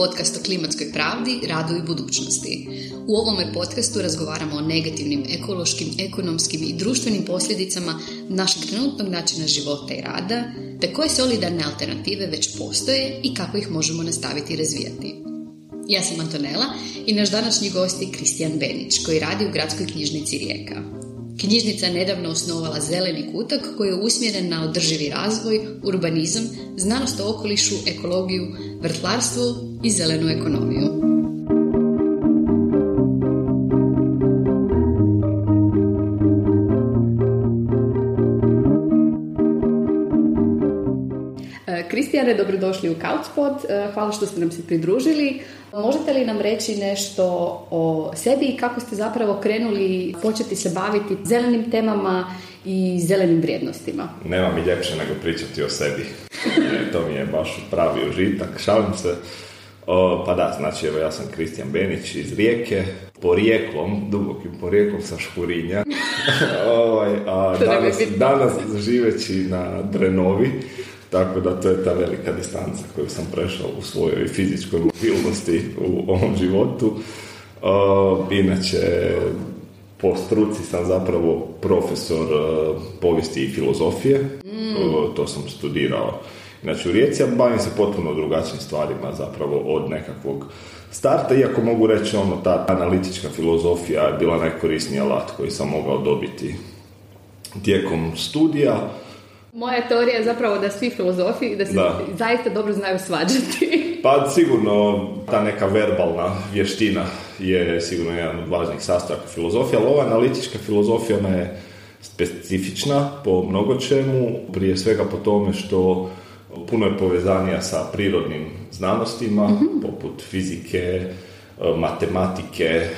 podcast o klimatskoj pravdi, radu i budućnosti. U ovome podcastu razgovaramo o negativnim ekološkim, ekonomskim i društvenim posljedicama našeg trenutnog načina života i rada, te koje solidarne alternative već postoje i kako ih možemo nastaviti razvijati. Ja sam Antonella i naš današnji gost je Kristijan Benić, koji radi u Gradskoj knjižnici Rijeka. Knjižnica je nedavno osnovala Zeleni kutak koji je usmjeren na održivi razvoj, urbanizam, znanost o okolišu, ekologiju, vrtlarstvo i zelenu ekonomiju. E, Kristijane, dobrodošli u Couchpot. E, hvala što ste nam se pridružili. Možete li nam reći nešto o sebi i kako ste zapravo krenuli početi se baviti zelenim temama i zelenim vrijednostima? Nema mi ljepše nego pričati o sebi. E, to mi je baš pravi užitak. Šalim se. O, pa da, znači evo ja sam Kristijan Benić iz Rijeke, porijeklom, dubokim porijeklom sa Škurinja. ovaj, a danas, danas živeći na Drenovi, tako da to je ta velika distanca koju sam prešao u svojoj fizičkoj mobilnosti u ovom životu. inače, po struci sam zapravo profesor povijesti i filozofije. Mm. to sam studirao Znači u Rijeci, bavim se potpuno drugačijim stvarima zapravo od nekakvog starta, iako mogu reći ono, ta analitička filozofija je bila najkorisniji alat koji sam mogao dobiti tijekom studija. Moja teorija je zapravo da svi filozofi da se zaista dobro znaju svađati. Pa sigurno ta neka verbalna vještina je sigurno jedan od važnih sastojaka filozofije, ali ova analitička filozofija ona je specifična po mnogo čemu, prije svega po tome što puno je povezanija sa prirodnim znanostima, mhm. poput fizike, matematike,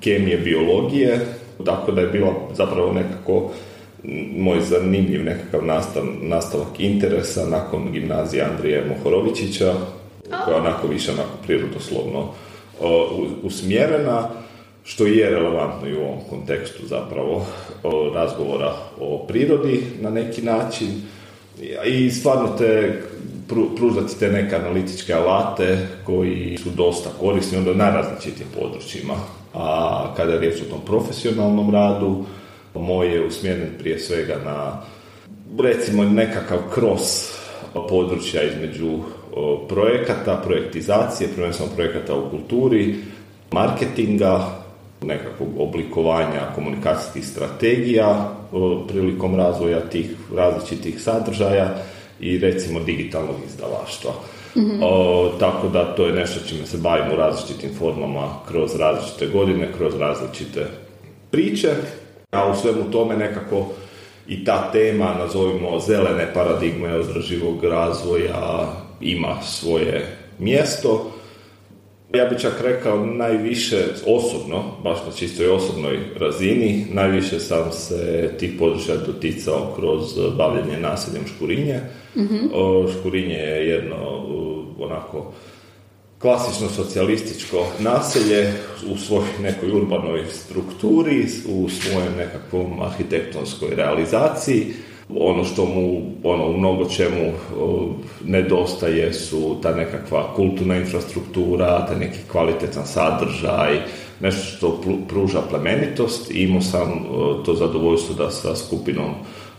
kemije, biologije, tako da je bila zapravo nekako moj zanimljiv nekakav nastav, nastavak interesa nakon gimnazije Andrije Mohorovičića, koja je onako više onako prirodoslovno usmjerena, što je relevantno i u ovom kontekstu zapravo razgovora o prirodi na neki način i stvarno te pružati te neke analitičke alate koji su dosta korisni onda na različitim područjima. A kada je riječ o tom profesionalnom radu, moj je usmjeren prije svega na recimo nekakav kroz područja između projekata, projektizacije, prvenstveno projekata u kulturi, marketinga, nekakvog oblikovanja komunikacijskih strategija prilikom razvoja tih različitih sadržaja i recimo digitalnog izdavaštva. mm O, tako da to je nešto čime se bavimo u različitim formama kroz različite godine, kroz različite priče, a u svemu tome nekako i ta tema, nazovimo zelene paradigme održivog razvoja, ima svoje mjesto ja bih čak rekao najviše osobno, baš na čistoj osobnoj razini, najviše sam se tih područja doticao kroz bavljenje naseljem Škurinje. mm Škurinje je jedno onako klasično socijalističko naselje u svojoj nekoj urbanoj strukturi, u svojem nekakvom arhitektonskoj realizaciji. Ono što mu ono, u mnogo čemu nedostaje su ta nekakva kulturna infrastruktura, taj neki kvalitetan sadržaj, nešto što pruža plemenitost. Imao sam to zadovoljstvo da sa skupinom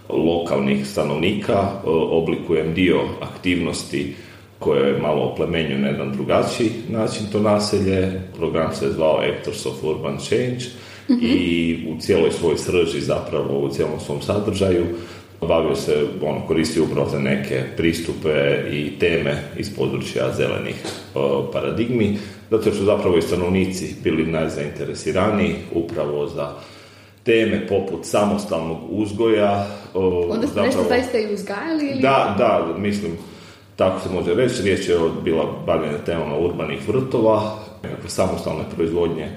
lokalnih stanovnika oblikujem dio aktivnosti koje je malo oplemenju na jedan drugačiji način to naselje. Program se je zvao Actors of Urban Change mhm. i u cijeloj svojoj srži zapravo u cijelom svom sadržaju bavio se, on koristio upravo za neke pristupe i teme iz područja zelenih paradigmi, zato su zapravo i stanovnici bili najzainteresiraniji upravo za teme poput samostalnog uzgoja. Onda ste nešto zaista i uzgajali? Ili? Da, da, mislim, tako se može reći. Riječ je o bila bavljena temama urbanih vrtova, nekakve samostalne proizvodnje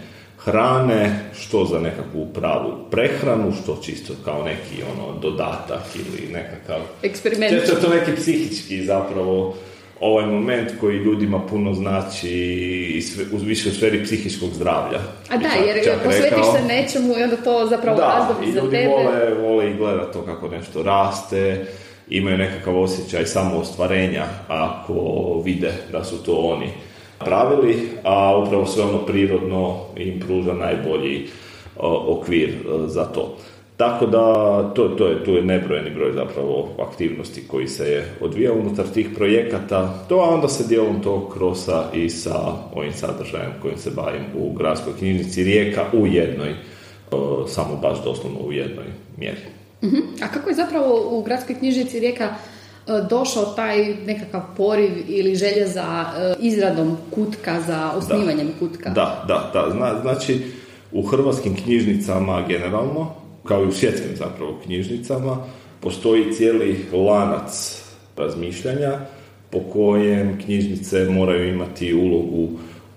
hrane, što za nekakvu pravu prehranu, što čisto kao neki ono dodatak ili nekakav... Eksperiment. Često je to neki psihički zapravo ovaj moment koji ljudima puno znači uz više u sferi psihičkog zdravlja. A da, jer čak posvetiš se nečemu i onda to zapravo da, razdobi za tebe. Da, i ljudi vole, vole i gledati to kako nešto raste imaju nekakav osjećaj samoostvarenja ako vide da su to oni pravili, a upravo sve ono prirodno im pruža najbolji okvir za to. Tako da to, to je, tu je nebrojeni broj zapravo aktivnosti koji se je odvijao unutar tih projekata, to a onda se dijelom to krosa i sa ovim sadržajem kojim se bavim u gradskoj knjižnici Rijeka u jednoj, samo baš doslovno u jednoj mjeri. Uh A kako je zapravo u gradskoj knjižnici Rijeka došao taj nekakav poriv ili želja za izradom kutka, za osnivanjem kutka? Da, da, da. znači, u hrvatskim knjižnicama generalno kao i u svjetskim zapravo knjižnicama, postoji cijeli lanac razmišljanja po kojem knjižnice moraju imati ulogu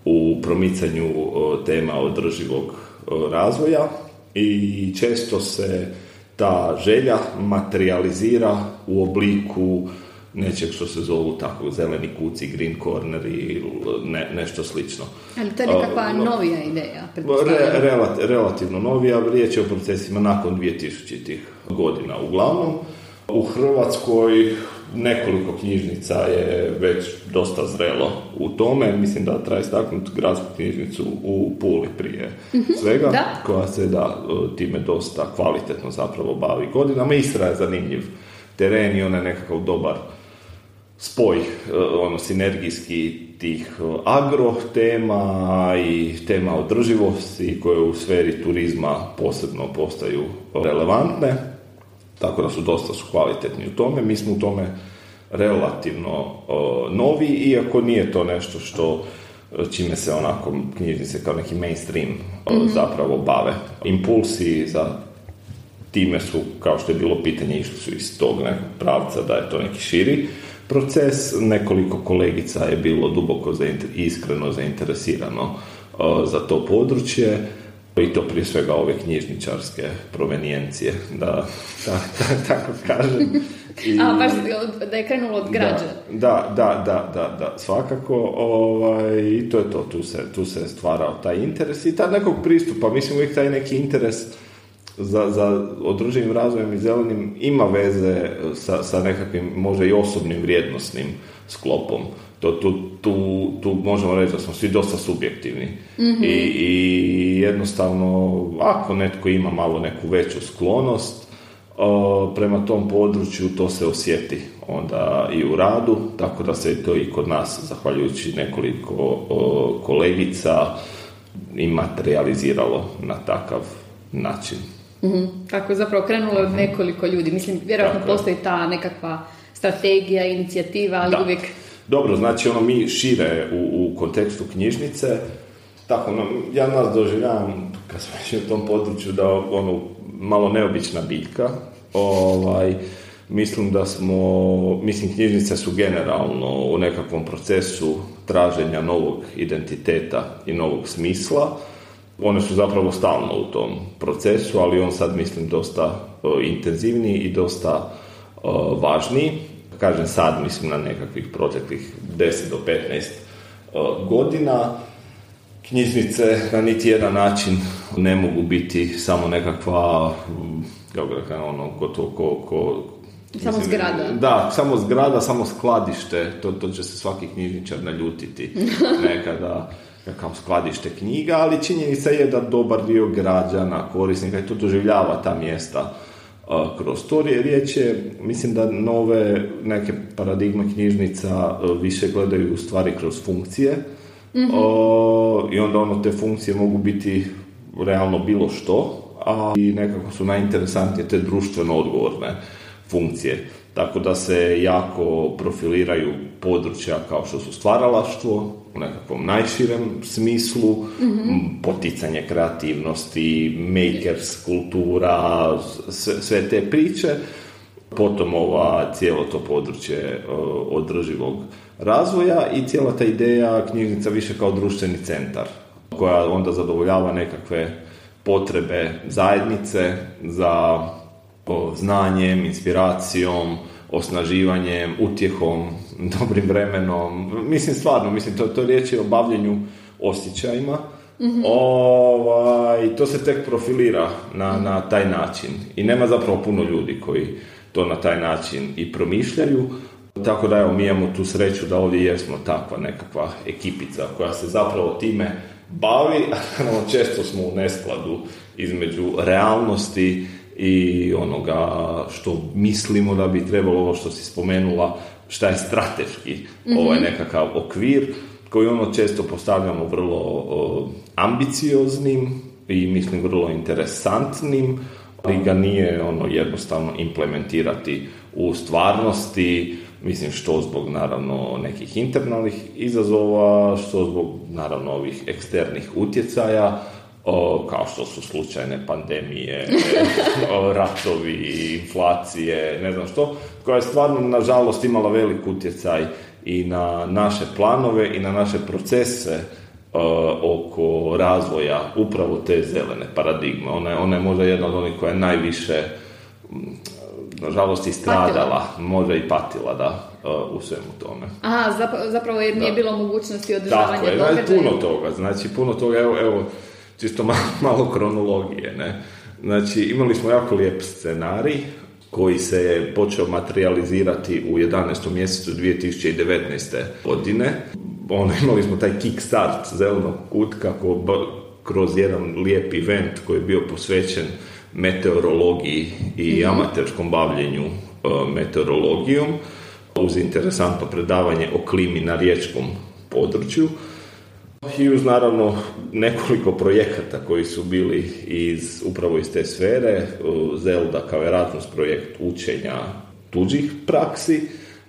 u promicanju tema održivog razvoja i često se ta želja materializira u obliku nečeg što se zovu tako zeleni kuci, green corner i ne, nešto slično. Ali to je nekakva novija ideja? Re, relativno novija, riječ je o procesima nakon 2000 godina. Uglavnom, u Hrvatskoj nekoliko knjižnica je već dosta zrelo u tome. Mislim da treba istaknuti gradsku knjižnicu u Puli prije mhm, svega, koja se da time dosta kvalitetno zapravo bavi godinama. Istra je zanimljiv teren i ona je nekakav dobar spoj e, ono sinergijski tih e, agro tema i tema održivosti koje u sferi turizma posebno postaju relevantne tako da su dosta su kvalitetni u tome. Mi smo u tome relativno e, novi iako nije to nešto što čime se onako knjižnice kao neki mainstream mm zapravo bave. Impulsi za time su kao što je bilo pitanje išli su iz tog nekog pravca da je to neki širi proces. Nekoliko kolegica je bilo duboko iskreno zainteresirano za to područje i to prije svega ove knjižničarske provenijencije, da, tako kažem. I, A, baš da je krenulo od građa. Da, da, da, da, da, svakako. Ovaj, I to je to, tu se, tu se stvarao taj interes i taj nekog pristupa. Mislim, uvijek taj neki interes za, za održivim razvojem i zelenim ima veze sa, sa nekakvim možda i osobnim vrijednosnim sklopom. To, tu, tu, tu možemo reći da smo svi dosta subjektivni mhm. I, i jednostavno ako netko ima malo neku veću sklonost prema tom području to se osjeti onda i u radu, tako da se to i kod nas, zahvaljujući nekoliko kolegica, i materializiralo na takav način. Mm-hmm. Tako je zapravo krenulo od nekoliko ljudi. Mislim, vjerojatno postoji ta nekakva strategija, inicijativa, ali uvijek... Dobro, znači ono mi šire u, u kontekstu knjižnice, tako, no, ja nas doživljavam, kad smo u tom području, da ono, malo neobična biljka, ovaj, mislim da smo, mislim knjižnice su generalno u nekakvom procesu traženja novog identiteta i novog smisla, one su zapravo stalno u tom procesu, ali on sad mislim dosta intenzivniji i dosta važniji. Kažem sad mislim na nekakvih proteklih 10 do 15 godina. Knjižnice na niti jedan način ne mogu biti samo nekakva kako ono, gotovo ko, ko samo zgrada. Da, samo zgrada, samo skladište, to, to će se svaki knjižničar naljutiti nekada kao skladište knjiga, ali činjenica je da dobar dio građana, korisnika i to doživljava ta mjesta kroz to. Riječ je, mislim da nove neke paradigme knjižnica više gledaju u stvari kroz funkcije mm i onda ono te funkcije mogu biti realno bilo što, a i nekako su najinteresantnije te društveno odgovorne funkcije. Tako da se jako profiliraju područja kao što su stvaralaštvo, u nekakvom najširem smislu, mm poticanje kreativnosti, makers, kultura, sve, sve te priče. Potom ova cijelo to područje održivog razvoja i cijela ta ideja knjižnica više kao društveni centar koja onda zadovoljava nekakve potrebe zajednice za znanjem, inspiracijom, osnaživanjem, utjehom, dobrim vremenom. Mislim stvarno, mislim to, to riječ je o bavljenju osjećajima. Mm-hmm. Ovaj, to se tek profilira na, na taj način i nema zapravo puno ljudi koji to na taj način i promišljaju. Tako da evo, mi imamo tu sreću da ovdje jesmo takva nekakva ekipica koja se zapravo time bavi, često smo u neskladu između realnosti i onoga što mislimo da bi trebalo, ovo što si spomenula, šta je strateški mm ovaj nekakav okvir koji ono često postavljamo vrlo ambicioznim i mislim vrlo interesantnim, ali ga nije ono jednostavno implementirati u stvarnosti, mislim što zbog naravno nekih internalnih izazova, što zbog naravno ovih eksternih utjecaja, o, kao što su slučajne pandemije, o, ratovi, inflacije, ne znam što, koja je stvarno nažalost imala velik utjecaj i na naše planove i na naše procese oko razvoja upravo te zelene paradigme. Ona je, ona je možda jedna od onih koja je najviše nažalost i stradala, možda i patila da, u svemu tome. Aha, zapravo jer nije bilo mogućnosti održavanja Tako je, puno toga, znači puno toga, evo, evo čisto malo, malo kronologije, ne. Znači, imali smo jako lijep scenarij koji se je počeo materializirati u 11. mjesecu 2019. godine. Ono, imali smo taj kickstart zelenog kutka kako kroz jedan lijep event koji je bio posvećen meteorologiji i mhm. amaterskom bavljenju e, meteorologijom uz interesantno predavanje o klimi na riječkom području i uz naravno nekoliko projekata koji su bili iz, upravo iz te sfere, Zelda kao Erasmus projekt učenja tuđih praksi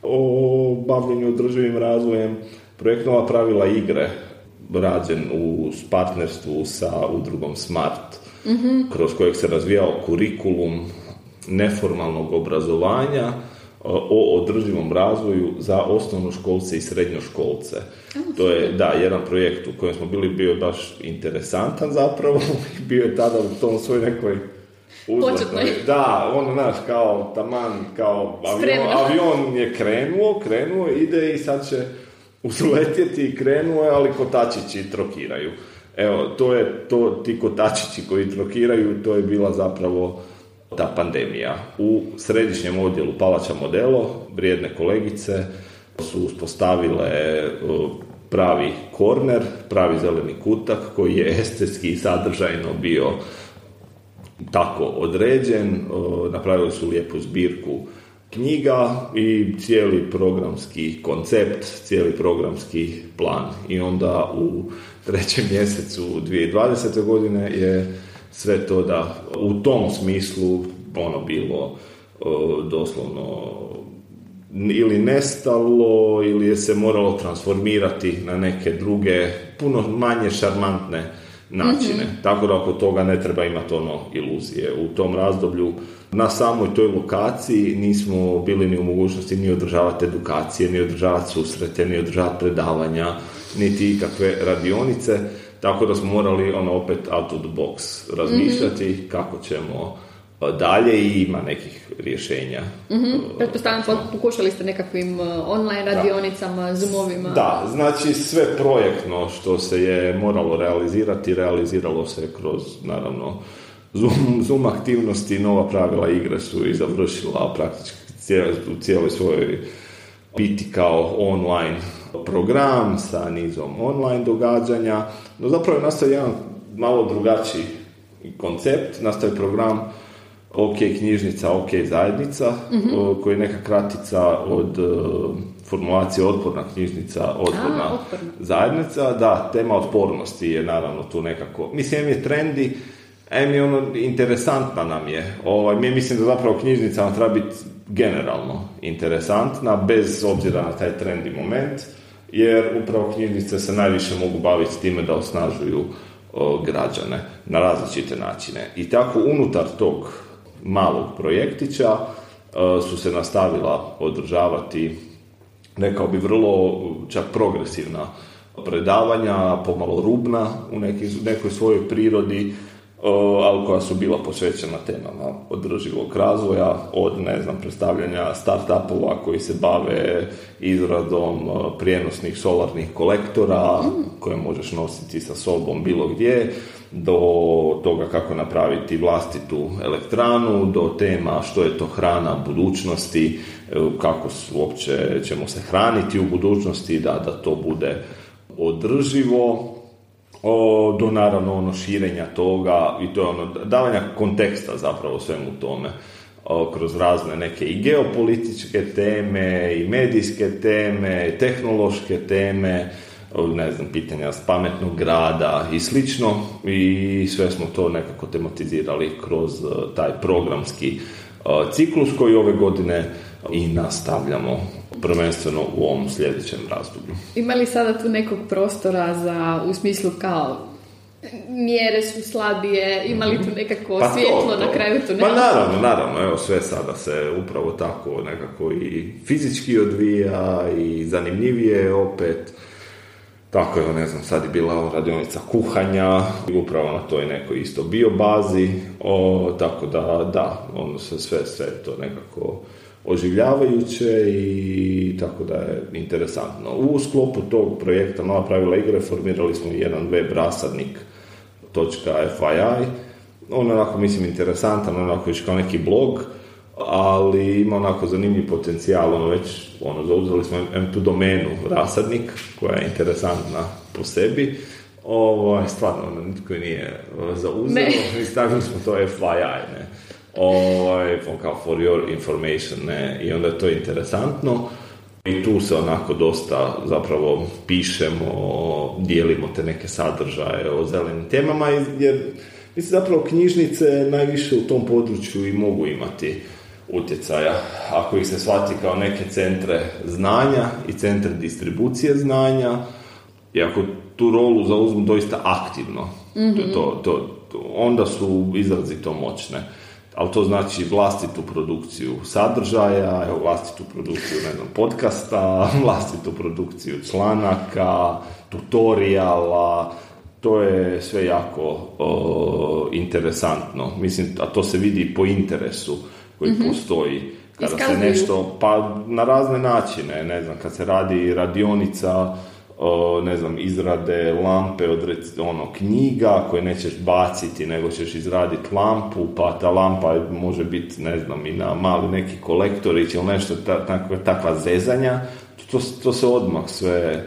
o bavljenju održivim razvojem, projekt Nova pravila igre rađen u partnerstvu sa udrugom Smart, mm kroz kojeg se razvijao kurikulum neformalnog obrazovanja o održivom razvoju za osnovnoškolce i srednjoškolce. To je, da, jedan projekt u kojem smo bili bio baš interesantan zapravo bio je tada u tom svoj nekoj uzletnoj. Da, on, naš, kao taman, kao avion, avion je krenuo, krenuo, ide i sad će uzletjeti i krenuo je, ali kotačići trokiraju. Evo, to je, to, ti kotačići koji trokiraju, to je bila zapravo ta pandemija. U središnjem odjelu Palača Modelo, vrijedne kolegice su uspostavile pravi korner, pravi zeleni kutak koji je estetski i sadržajno bio tako određen. Napravili su lijepu zbirku knjiga i cijeli programski koncept, cijeli programski plan. I onda u trećem mjesecu 2020. godine je sve to da u tom smislu ono bilo doslovno ili nestalo ili je se moralo transformirati na neke druge puno manje šarmantne načine. Mhm. Tako da oko toga ne treba imati ono iluzije. U tom razdoblju na samoj toj lokaciji nismo bili ni u mogućnosti ni održavati edukacije, ni održavati susrete, ni održavati predavanja, niti ikakve radionice tako da smo morali ono opet out of the box razmišljati mm kako ćemo dalje i ima nekih rješenja. Mm-hmm. Pretpostavljam, pokušali ste nekakvim online radionicama, da. zoomovima. Da, znači sve projektno što se je moralo realizirati, realiziralo se kroz, naravno, Zoom, Zoom aktivnosti, nova pravila igre su i završila praktički u cijeloj svojoj biti kao online program sa nizom online događanja, no zapravo je nastao jedan malo drugačiji koncept, nastao je program OK knjižnica, OK zajednica, mm koji je neka kratica od e, formulacije otporna knjižnica, otporna, zajednica. Da, tema otpornosti je naravno tu nekako, mislim je trendi, em je ono, interesantna nam je. Ovaj, mi mislim da zapravo knjižnica treba biti generalno interesantna, bez obzira na taj trendi moment jer upravo knjižnice se najviše mogu baviti time da osnažuju građane na različite načine. I tako unutar tog malog projektića su se nastavila održavati rekao bi vrlo čak progresivna predavanja, pomalo rubna u nekoj svojoj prirodi, ali koja su bila posvećena temama održivog razvoja, od, ne znam, predstavljanja start-upova koji se bave izradom prijenosnih solarnih kolektora koje možeš nositi sa sobom bilo gdje, do toga kako napraviti vlastitu elektranu, do tema što je to hrana budućnosti, e, kako uopće ćemo se hraniti u budućnosti, da, da to bude održivo, o, do naravno ono širenja toga i to je ono davanja konteksta zapravo svemu tome. Kroz razne neke i geopolitičke teme i medijske teme i tehnološke teme ne znam, pitanja pametnog grada i slično. I sve smo to nekako tematizirali kroz e, taj programski e, ciklus koji ove godine i nastavljamo prvenstveno u ovom sljedećem razdoblju. Ima li sada tu nekog prostora za, u smislu kao mjere su slabije, ima li tu mhm. nekako pa svjetlo na kraju tunela? Pa naravno, naravno, evo sve sada se upravo tako nekako i fizički odvija i zanimljivije opet. Tako je, ne znam, sad je bila radionica kuhanja, upravo na toj nekoj isto biobazi, o, tako da, da, ono se sve, sve to nekako oživljavajuće i tako da je interesantno. U sklopu tog projekta Nova pravila igre formirali smo jedan web rasadnik .fyi on onako mislim interesantan, onako još kao neki blog, ali ima onako zanimljiv potencijal, ono već, ono, zauzeli smo M2 domenu rasadnik, koja je interesantna po sebi, ovo, ovaj, stvarno, ono, nitko nije zauzeo, i stavili smo to FYI, ne ovaj, kao for your information, ne, i onda je to interesantno. I tu se onako dosta zapravo pišemo, dijelimo te neke sadržaje o zelenim temama, jer mislim zapravo knjižnice najviše u tom području i mogu imati utjecaja. Ako ih se shvati kao neke centre znanja i centre distribucije znanja, i ako tu rolu zauzmu doista aktivno, mm to, to, onda su izrazito moćne ali to znači vlastitu produkciju sadržaja, evo vlastitu produkciju ne znam, podcasta, vlastitu produkciju članaka, tutoriala, to je sve jako interesantno. Mislim, a to se vidi po interesu koji mm postoji kada se nešto, pa na razne načine, ne znam, kad se radi radionica ne znam, izrade lampe od ono, knjiga koje nećeš baciti, nego ćeš izraditi lampu, pa ta lampa može biti, ne znam, i na mali neki kolektorić ili nešto, takva, takva zezanja, to, to se odmah sve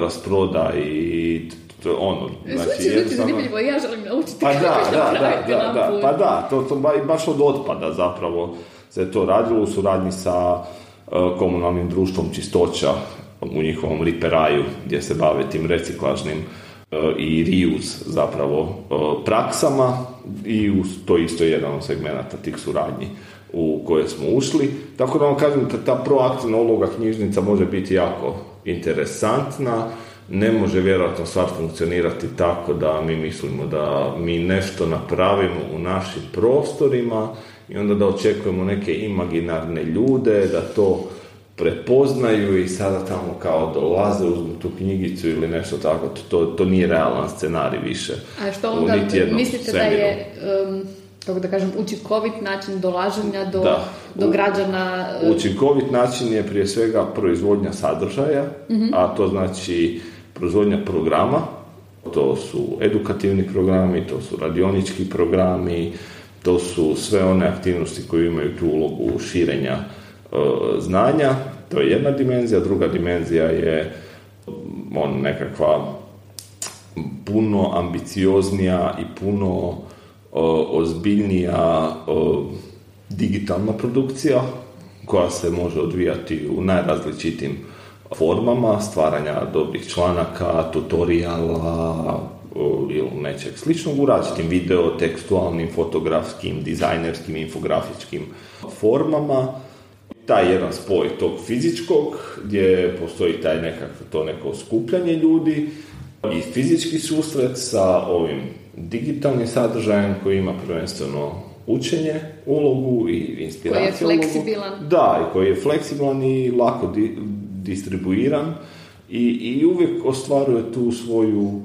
rasproda i to ono, znači, jednostavno... ja želim naučiti pa da, da, da, da, da, pa da, to, to baš od otpada zapravo se to radilo u suradnji sa komunalnim društvom čistoća u njihovom riperaju gdje se bave tim reciklažnim e, i reuse zapravo e, praksama i to isto je jedan od segmenata tih suradnji u koje smo ušli. Tako da vam kažem da ta proaktivna uloga knjižnica može biti jako interesantna, ne može vjerojatno stvar funkcionirati tako da mi mislimo da mi nešto napravimo u našim prostorima i onda da očekujemo neke imaginarne ljude, da to prepoznaju i sada tamo kao dolaze, uzmu tu knjigicu ili nešto tako, to, to nije realan scenarij više. A što onda mislite da je, um, kako da kažem, učinkovit način dolaženja do, do građana? Um... Učinkovit način je prije svega proizvodnja sadržaja, mhm. a to znači proizvodnja programa, to su edukativni programi, to su radionički programi, to su sve one aktivnosti koje imaju tu ulogu širenja znanja, to je jedna dimenzija, druga dimenzija je on nekakva puno ambicioznija i puno e, ozbiljnija e, digitalna produkcija koja se može odvijati u najrazličitim formama stvaranja dobrih članaka, tutoriala ili nečeg sličnog u različitim video, tekstualnim, fotografskim, dizajnerskim, infografičkim formama taj jedan spoj tog fizičkog, gdje postoji taj nekakvo to neko skupljanje ljudi i fizički susret sa ovim digitalnim sadržajem koji ima prvenstveno učenje, ulogu i inspiraciju. Koji je fleksibilan. Da, i koji je fleksibilan i lako di, distribuiran i, i uvijek ostvaruje tu svoju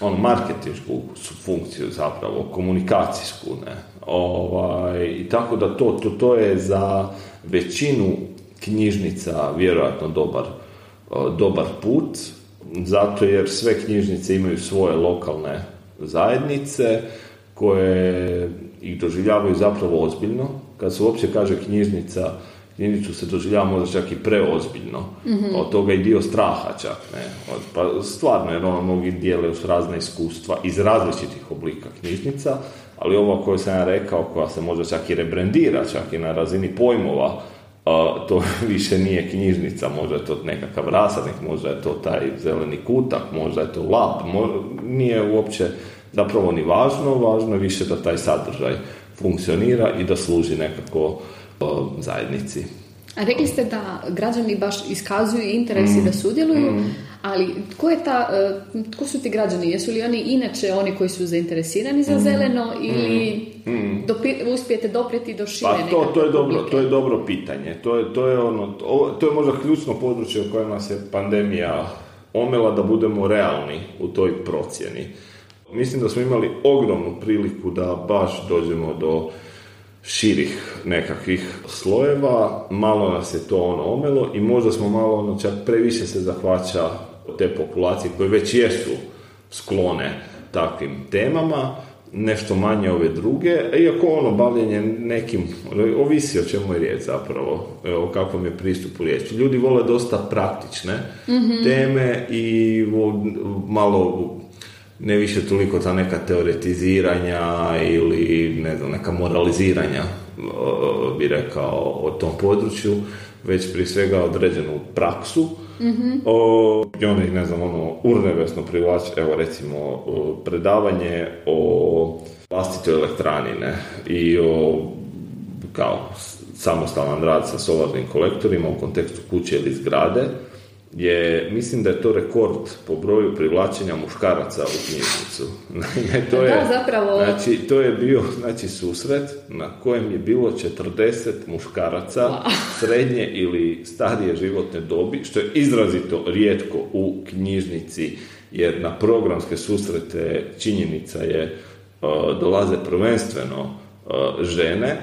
ono, marketinšku funkciju zapravo, komunikacijsku, ne. Ovaj, I tako da to, to, to je za većinu knjižnica vjerojatno dobar, dobar put, zato jer sve knjižnice imaju svoje lokalne zajednice koje ih doživljavaju zapravo ozbiljno. Kad se uopće kaže knjižnica, knjižnicu se doživljava možda čak i preozbiljno. mm Od toga i dio straha čak. Ne? Pa stvarno, jer ono mnogi dijele uz razne iskustva iz različitih oblika knjižnica, ali ovo koju sam ja rekao, koja se možda čak i rebrandira, čak i na razini pojmova, to više nije knjižnica, možda je to nekakav rasadnik, možda je to taj zeleni kutak, možda je to lab, nije uopće zapravo ni važno, važno je više da taj sadržaj funkcionira i da služi nekako zajednici. A rekli ste da građani baš iskazuju interes i da mm. sudjeluju, mm. ali tko, je ta, e, tko su ti građani? Jesu li oni inače oni koji su zainteresirani za mm. zeleno ili Dopi, uspijete doprijeti do šire pa to, to je dobro, to je dobro pitanje. To je, to je, ono, to je možda ključno područje u kojem nas je pandemija omela da budemo realni u toj procjeni. Mislim da smo imali ogromnu priliku da baš dođemo do širih nekakvih slojeva, malo nas je to ono omelo i možda smo malo ono čak previše se zahvaća te populacije koje već jesu sklone takvim temama, nešto manje ove druge, iako ono bavljenje nekim, ovisi o čemu je riječ zapravo, o kakvom je pristupu riječi. Ljudi vole dosta praktične mhm. teme i malo ne više toliko ta neka teoretiziranja ili ne znam, neka moraliziranja bi rekao o tom području, već prije svega određenu praksu. Mm o, i onda ih ne znam ono urnevesno privlači evo recimo predavanje o vlastitoj elektrani ne, i o kao samostalan rad sa solarnim kolektorima u kontekstu kuće ili zgrade je, mislim da je to rekord po broju privlačenja muškaraca u knjižnicu. to je, zapravo... Znači, to je bio znači, susret na kojem je bilo 40 muškaraca srednje ili starije životne dobi, što je izrazito rijetko u knjižnici, jer na programske susrete činjenica je dolaze prvenstveno žene,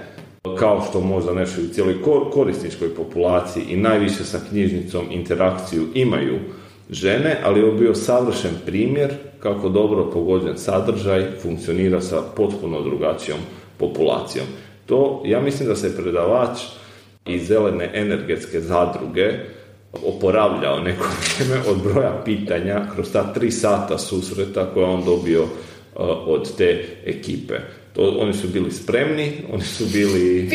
kao što možda nešto u cijeloj korisničkoj populaciji i najviše sa knjižnicom interakciju imaju žene, ali je bio savršen primjer kako dobro pogođen sadržaj funkcionira sa potpuno drugačijom populacijom. To, ja mislim da se predavač iz zelene energetske zadruge oporavljao neko vrijeme od broja pitanja kroz ta tri sata susreta koje on dobio uh, od te ekipe. To, oni su bili spremni, oni su bili,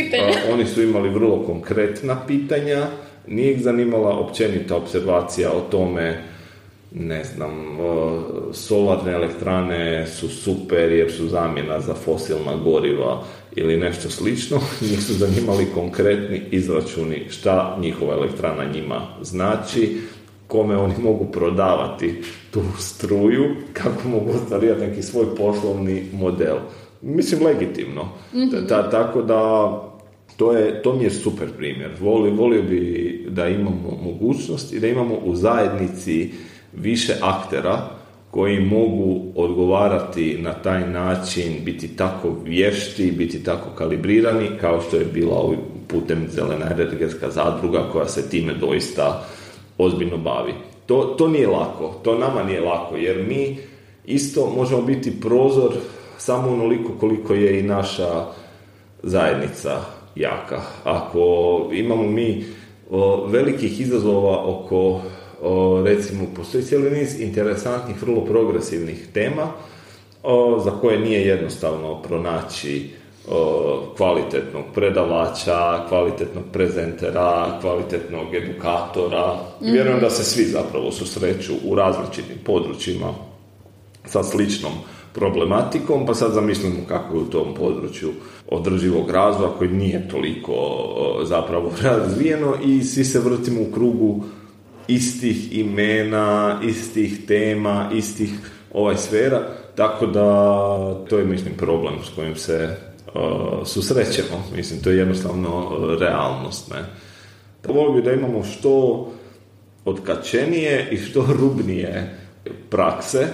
oni su imali vrlo konkretna pitanja, nije ih zanimala općenita observacija o tome, ne znam, solarne elektrane su super jer su zamjena za fosilna goriva ili nešto slično, njih su zanimali konkretni izračuni šta njihova elektrana njima znači, kome oni mogu prodavati tu struju, kako mogu ostvarivati neki svoj poslovni model mislim legitimno. mm tako da to, je, to mi je super primjer. Volio, volio bi da imamo mogućnost i da imamo u zajednici više aktera koji mogu odgovarati na taj način, biti tako vješti, biti tako kalibrirani kao što je bila putem Zelena energetska zadruga koja se time doista ozbiljno bavi. To, to nije lako, to nama nije lako jer mi isto možemo biti prozor samo onoliko koliko je i naša zajednica jaka. Ako imamo mi velikih izazova oko recimo postoji cijeli niz interesantnih, vrlo progresivnih tema za koje nije jednostavno pronaći kvalitetnog predavača, kvalitetnog prezentera, kvalitetnog edukatora. mm Vjerujem da se svi zapravo susreću u različitim područjima sa sličnom problematikom, pa sad zamislimo kako je u tom području održivog razvoja koji nije toliko zapravo razvijeno i svi se vrtimo u krugu istih imena, istih tema, istih ovaj sfera, tako da to je mislim problem s kojim se susrećemo. Mislim, to je jednostavno realnost. Ne? Da volio bi da imamo što odkačenije i što rubnije prakse,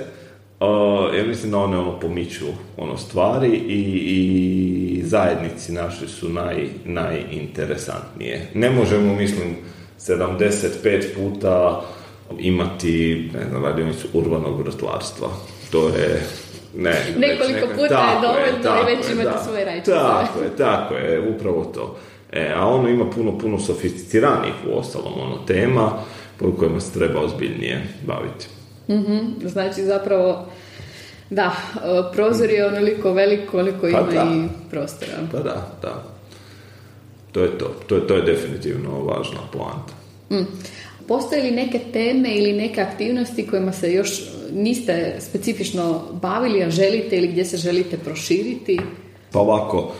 Uh, jer mislim da one ono pomiču ono stvari i, i zajednici naši su naj, najinteresantnije. Ne možemo, mislim, 75 puta imati, ne znam, radionicu urbanog vrtlarstva. To je ne, Nekoliko već puta je dovoljno i već imate da, svoje rajče. Tako je, tako je, upravo to. E, a ono ima puno, puno sofisticiranijih u ostalom ono tema po kojima se treba ozbiljnije baviti. Mm Znači zapravo da, e, prozor je onoliko veliko koliko Pa ima da. i prostora. Pa da, da. To je to. To je, to je definitivno važna poanta. Postoje li neke teme ili neke aktivnosti kojima se još niste specifično bavili, a želite ili gdje se želite proširiti? Pa ovako,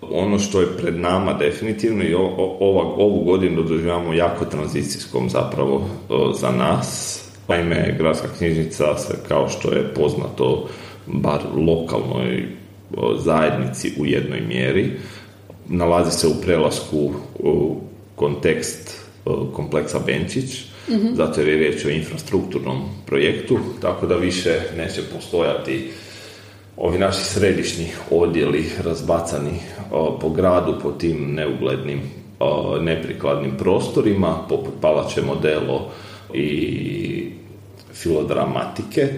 ono što je pred nama definitivno i ova, ovu godinu doživljavamo jako tranzicijskom zapravo o, za nas. Naime, gradska knjižnica se, kao što je poznato, bar lokalnoj zajednici u jednoj mjeri, nalazi se u prelasku u kontekst kompleksa Benčić, zato jer je riječ o infrastrukturnom projektu, tako da više neće postojati ovi naši središnji odjeli razbacani o, po gradu, po tim neuglednim, o, neprikladnim prostorima, poput Palače modelo i filodramatike,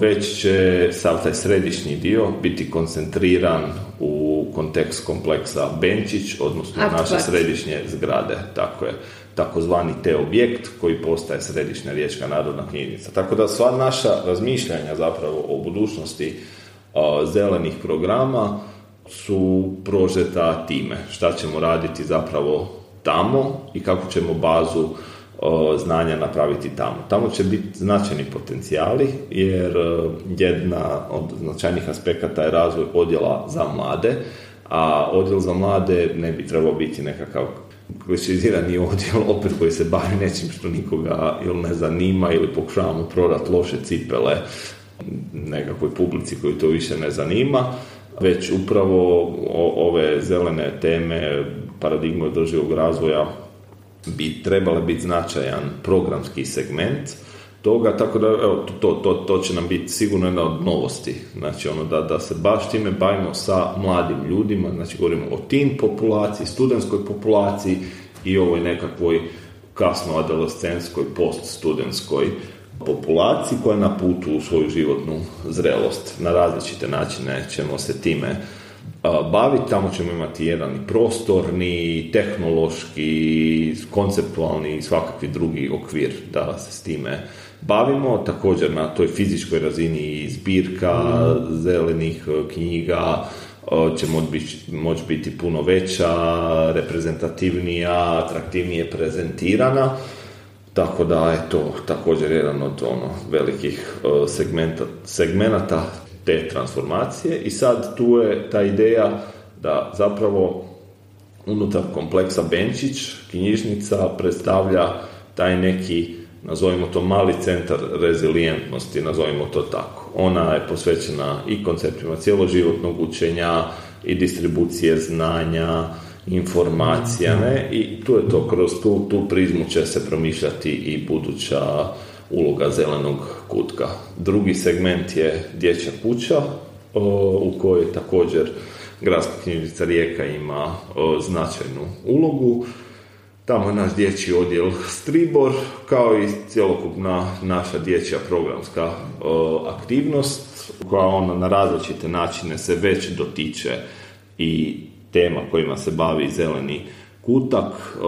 već će sav taj središnji dio biti koncentriran u kontekst kompleksa Benčić, odnosno Art naše središnje zgrade, tako je, takozvani te objekt koji postaje središnja riječka narodna knjižnica. Tako da sva naša razmišljanja zapravo o budućnosti zelenih programa su prožeta time. Šta ćemo raditi zapravo tamo i kako ćemo bazu znanja napraviti tamo. Tamo će biti značajni potencijali jer a, jedna od značajnih aspekata je razvoj odjela za mlade, a odjel za mlade ne bi trebao biti nekakav klišizirani odjel opet koji se bavi nečim što nikoga ili ne zanima ili pokušavamo prodati loše cipele nekakvoj publici koju to više ne zanima, već upravo ove zelene teme, paradigme održivog razvoja bi trebale biti značajan programski segment toga, tako da evo, to, to, to će nam biti sigurno jedna od novosti. Znači ono da, da se baš time bavimo sa mladim ljudima, znači govorimo o tim populaciji, studentskoj populaciji i ovoj nekakvoj kasno adolescentskoj, poststudentskoj populaciji koja je na putu u svoju životnu zrelost. Na različite načine ćemo se time baviti. Tamo ćemo imati jedan i prostorni, tehnološki, konceptualni i svakakvi drugi okvir da se s time bavimo. Također na toj fizičkoj razini i zbirka zelenih e, knjiga e, će moći biti, moći biti puno veća, reprezentativnija, atraktivnije prezentirana. Tako da je to također jedan od ono velikih e, segmenta, segmenata te transformacije i sad tu je ta ideja da zapravo unutar kompleksa Benčić knjižnica predstavlja taj neki nazovimo to mali centar rezilijentnosti, nazovimo to tako. Ona je posvećena i konceptima cjeloživotnog učenja i distribucije znanja, informacija, ne? I tu je to, kroz tu, tu prizmu će se promišljati i buduća uloga zelenog kutka. Drugi segment je dječja kuća, u kojoj također Gradska knjižnica Rijeka ima značajnu ulogu. Tamo je naš dječji odjel Stribor, kao i cjelokupna naša dječja programska aktivnost, koja ona na različite načine se već dotiče i tema kojima se bavi zeleni kutak,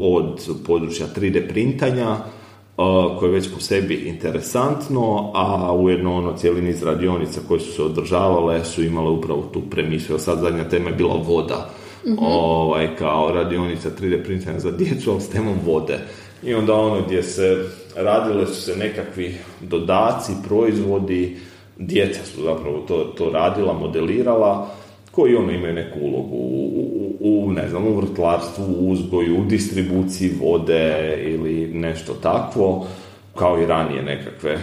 od područja 3D printanja, koje je već po sebi interesantno, a ujedno ono cijeli niz radionica koje su se održavale su imale upravo tu premisu. Evo sad zadnja tema je bila voda ovaj, kao radionica 3D printanja za djecu, ali s temom vode. I onda ono gdje se radile su se nekakvi dodaci, proizvodi, djeca su zapravo to, to radila, modelirala, koji ono imaju neku ulogu u, u, u, ne znam, u vrtlarstvu, u uzgoju, u distribuciji vode ili nešto takvo, kao i ranije nekakve e,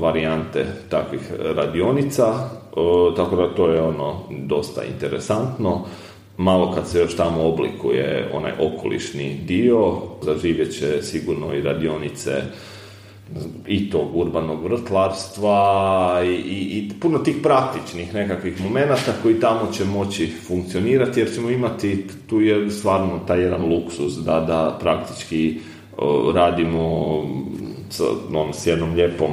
varijante takvih radionica, e, tako da to je ono dosta interesantno. Malo kad se još tamo oblikuje onaj okolišni dio, zaživjet će sigurno i radionice i tog urbanog vrtlarstva i, i, i puno tih praktičnih nekakvih momenata koji tamo će moći funkcionirati jer ćemo imati tu je stvarno taj jedan luksus da, da praktički radimo sa, on, s jednom lijepom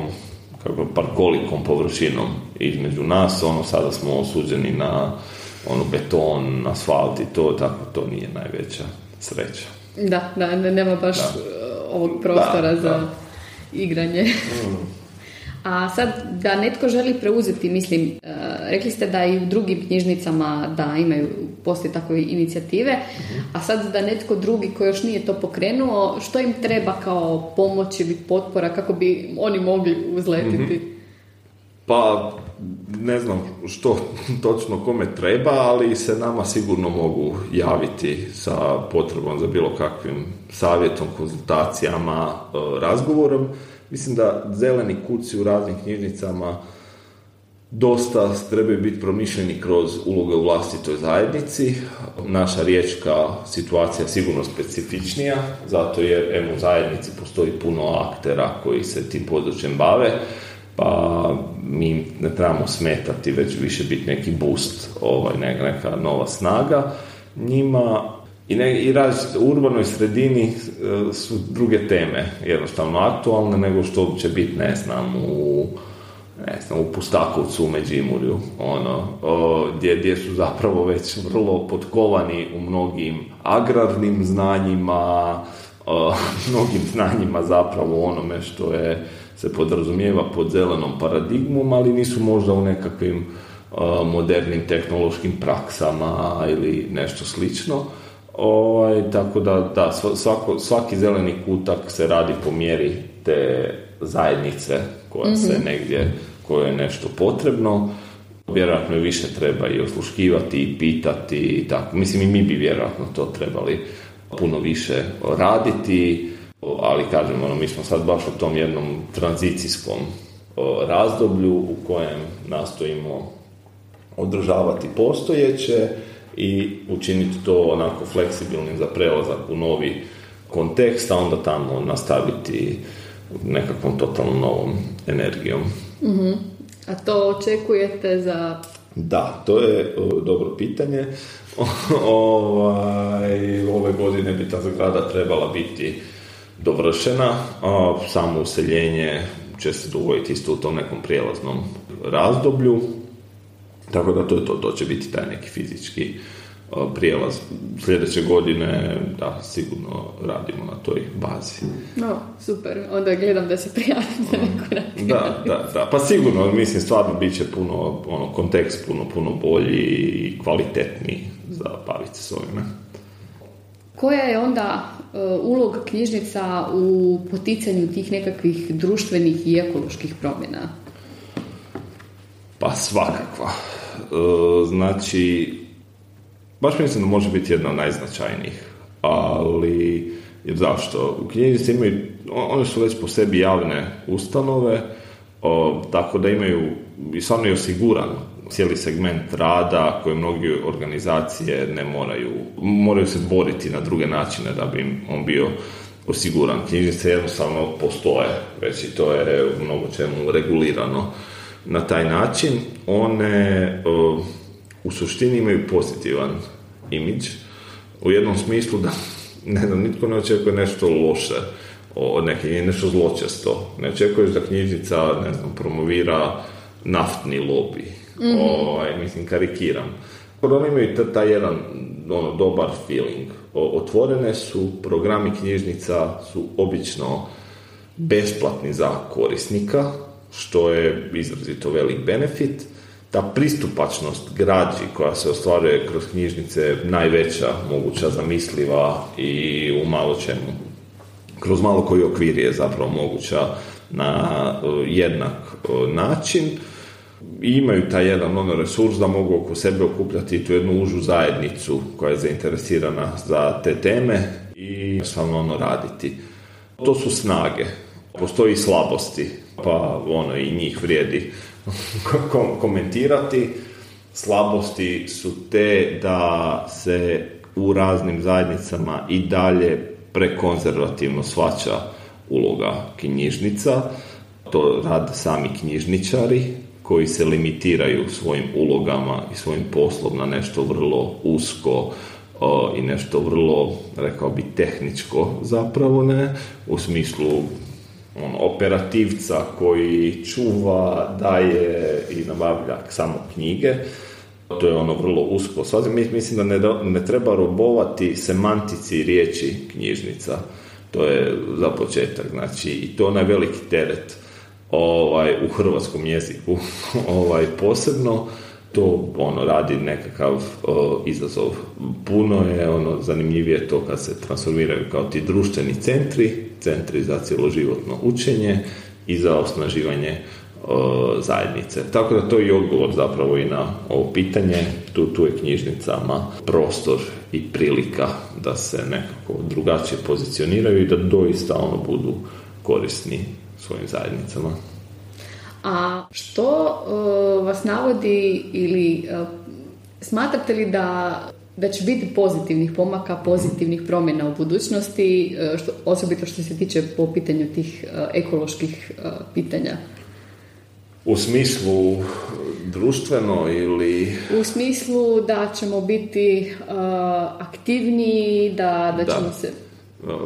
kako parkolikom površinom između nas, ono sada smo osuđeni na ono beton, asfalt i to, tako to nije najveća sreća. Da, da, nema baš ovog prostora za igranje. Mm. A sad, da netko želi preuzeti, mislim, e, rekli ste da i u drugim knjižnicama da imaju, postoje takve inicijative, mhm. a sad da netko drugi koji još nije to pokrenuo, što im treba kao pomoć ili potpora kako bi oni mogli uzletiti? Mhm. Pa, ne znam što točno kome treba, ali se nama sigurno mogu javiti sa potrebom za bilo kakvim savjetom, konzultacijama, e, razgovorom. Mislim da zeleni kuci u raznim knjižnicama dosta trebaju biti promišljeni kroz uloge u vlastitoj zajednici. Naša riječka situacija je sigurno specifičnija, zato jer u zajednici postoji puno aktera koji se tim područjem bave, pa mi ne trebamo smetati, već više biti neki boost, ovaj, neka nova snaga. Njima i, ne, i u urbanoj sredini e, su druge teme jednostavno aktualne nego što će biti, ne znam, u ne znam, u Pustakovcu u Međimurju, ono, gdje, gdje su zapravo već vrlo potkovani u mnogim agrarnim znanjima, o, mnogim znanjima zapravo onome što je se podrazumijeva pod zelenom paradigmom, ali nisu možda u nekakvim modernim tehnološkim praksama ili nešto slično. Ovaj, tako da, da svako, svaki zeleni kutak se radi po mjeri te zajednice koja se mhm. negdje, koje je nešto potrebno. Vjerojatno je više treba i osluškivati i pitati i tako. Mislim i mi bi vjerojatno to trebali puno više raditi, ali kažem, ono, mi smo sad baš u tom jednom tranzicijskom razdoblju u kojem nastojimo održavati postojeće i učiniti to onako fleksibilnim za prelazak u novi kontekst, a onda tamo nastaviti nekakvom totalno novom energijom. uh A to očekujete za... Da, to je dobro pitanje. ovaj, ove godine bi ta zgrada trebala biti dovršena, a samo useljenje će se dogoditi isto u tom nekom prijelaznom razdoblju. Tako da to je to, to će biti taj neki fizički prijelaz. Sljedeće godine, da, sigurno radimo na toj bazi. No, super. Onda gledam da se prijavim za neku Da, da, da. Pa sigurno, mislim, stvarno bit će puno, ono, kontekst puno, puno bolji i kvalitetniji za baviti se s ovime. Koja je onda uloga knjižnica u poticanju tih nekakvih društvenih i ekoloških promjena? Pa svakakva. E, znači, baš mislim da može biti jedna od najznačajnijih. Ali, jer zašto? U knjižnici imaju, one su već po sebi javne ustanove, tako da imaju i stvarno je osiguran cijeli segment rada koje mnogi organizacije ne moraju, moraju se boriti na druge načine da bi on bio osiguran. Knjižnice jednostavno postoje, već i to je u mnogo čemu regulirano na taj način. One u suštini imaju pozitivan imidž u jednom smislu da ne znam, nitko ne očekuje nešto loše o neke, nešto zločesto. Ne očekuješ da knjižnica, ne znam, promovira naftni lobby. Mm-hmm. Ovaj, mislim, karikiram. Oni imaju taj jedan ono, dobar feeling. otvorene su, programi knjižnica su obično besplatni za korisnika, što je izrazito velik benefit. Ta pristupačnost građi koja se ostvaruje kroz knjižnice najveća moguća zamisliva i u malo čemu. Kroz malo koji okvir je zapravo moguća na e, jednak e, način i imaju taj jedan ono resurs da mogu oko sebe okupljati tu jednu užu zajednicu koja je zainteresirana za te teme i samo ono raditi. To su snage. Postoji slabosti, pa ono i njih vrijedi komentirati. Slabosti su te da se u raznim zajednicama i dalje prekonzervativno svača uloga knjižnica. To rade sami knjižničari koji se limitiraju svojim ulogama i svojim poslom na nešto vrlo usko i nešto vrlo, rekao bi, tehničko zapravo ne, u smislu on, operativca koji čuva, daje i nabavlja samo knjige. To je ono vrlo usko. Mislim da ne, ne treba robovati semantici riječi knjižnica. To je za početak. Znači, i to je onaj veliki teret ovaj, u hrvatskom jeziku ovaj, posebno to ono radi nekakav izazov. Puno je ono zanimljivije to kad se transformiraju kao ti društveni centri, centri za cjeloživotno učenje i za osnaživanje zajednice. Tako da to je i odgovor zapravo i na ovo pitanje. Tu, tu je knjižnicama prostor i prilika da se nekako drugačije pozicioniraju i da doista ono budu korisni svojim zajednicama. A što uh, vas navodi ili uh, smatrate li da da će biti pozitivnih pomaka, pozitivnih promjena u budućnosti, uh, što, osobito što se tiče po pitanju tih ekoloških pitanja? U smislu društveno ili... U smislu da ćemo biti aktivniji, da, da, da. ćemo se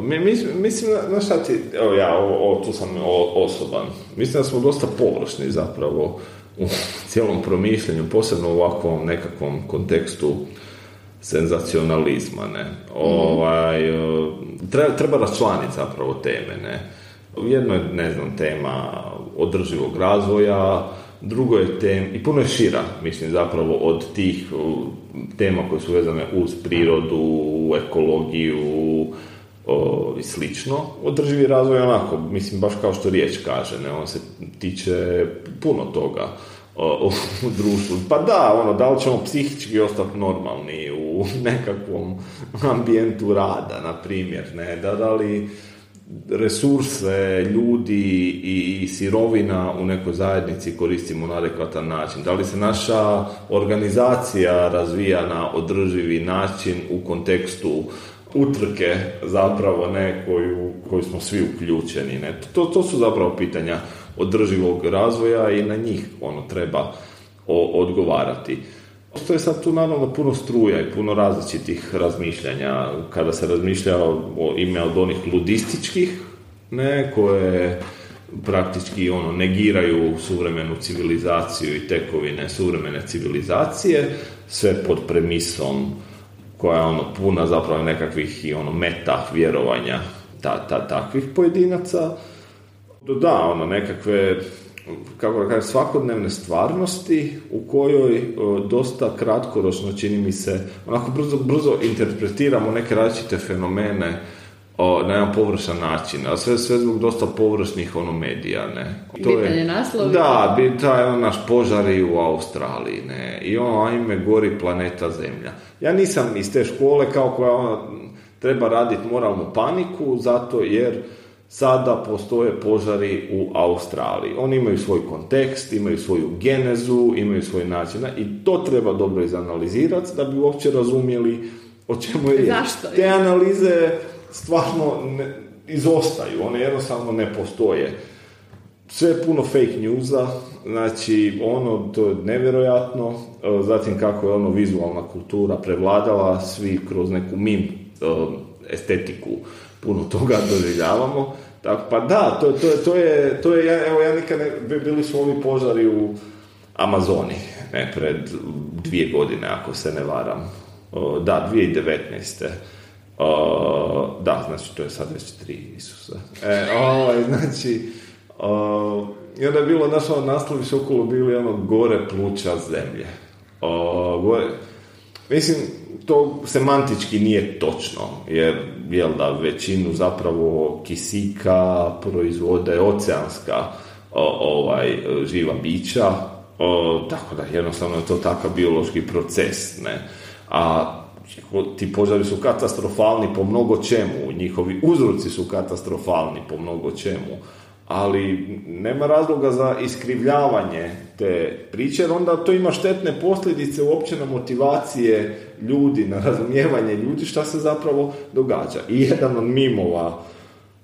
Mislim, znaš šta ti, evo ja, o, tu sam osoban, mislim da smo dosta površni zapravo u cijelom promišljanju, posebno u ovakvom nekakvom kontekstu senzacionalizma, ne. Ovaj, e, treba, treba raščlaniti zapravo teme, ne. Jedno je, ne znam, tema održivog razvoja, drugo je tem, i puno je šira, mislim, zapravo od tih tema koje su vezane uz prirodu, ekologiju, o, i slično. Održivi razvoj onako, mislim, baš kao što riječ kaže, ne, on se tiče puno toga o, u društvu. Pa da, ono, da li ćemo psihički ostati normalni u nekakvom ambijentu rada, na primjer, ne, da, da li resurse, ljudi i sirovina u nekoj zajednici koristimo na adekvatan način. Da li se naša organizacija razvija na održivi način u kontekstu utrke zapravo ne koju, koju smo svi uključeni. Ne? To, to su zapravo pitanja održivog razvoja i na njih ono treba odgovarati. je sad tu naravno puno struja i puno različitih razmišljanja. Kada se razmišlja o ime od onih ludističkih, ne, koje praktički ono negiraju suvremenu civilizaciju i tekovine suvremene civilizacije, sve pod premisom koja je ono puna zapravo nekakvih i ono meta vjerovanja ta, ta, takvih pojedinaca. Da, ono nekakve kako da kažem, svakodnevne stvarnosti u kojoj dosta kratkoročno čini mi se, onako brzo, brzo interpretiramo neke različite fenomene o, na jedan površan način, a sve, sve zbog dosta površnih ono medija, ne. To je naslov. Da, bi, taj ono naš požari u Australiji, ne. I ono, ajme, gori planeta Zemlja. Ja nisam iz te škole kao koja ono, treba raditi moralnu paniku, zato jer sada postoje požari u Australiji. Oni imaju svoj kontekst, imaju svoju genezu, imaju svoj način i to treba dobro izanalizirati da bi uopće razumjeli o čemu je riječ. Zašto? Te analize stvarno ne, izostaju, one jednostavno ne postoje. Sve puno fake newsa, znači ono, to je nevjerojatno, e, zatim kako je ono vizualna kultura prevladala, svi kroz neku mim e, estetiku puno toga doživljavamo. Tako, pa da, to, to, to, je, to je, evo ja nikad ne, bili su ovi požari u Amazoni, ne, pred dvije godine, ako se ne varam. Da, 2019 da, znači to je sad već tri Isusa. E, ovaj, znači, o, i onda je bilo, naš ono naslovi su okolo bili ono gore pluća zemlje. O, gore, mislim, to semantički nije točno, jer jel da većinu zapravo kisika proizvode oceanska ovaj, živa bića, o, tako da jednostavno je to takav biološki proces, ne. A ti požari su katastrofalni po mnogo čemu, njihovi uzroci su katastrofalni po mnogo čemu, ali nema razloga za iskrivljavanje te priče, jer onda to ima štetne posljedice uopće na motivacije ljudi, na razumijevanje ljudi šta se zapravo događa. I jedan od mimova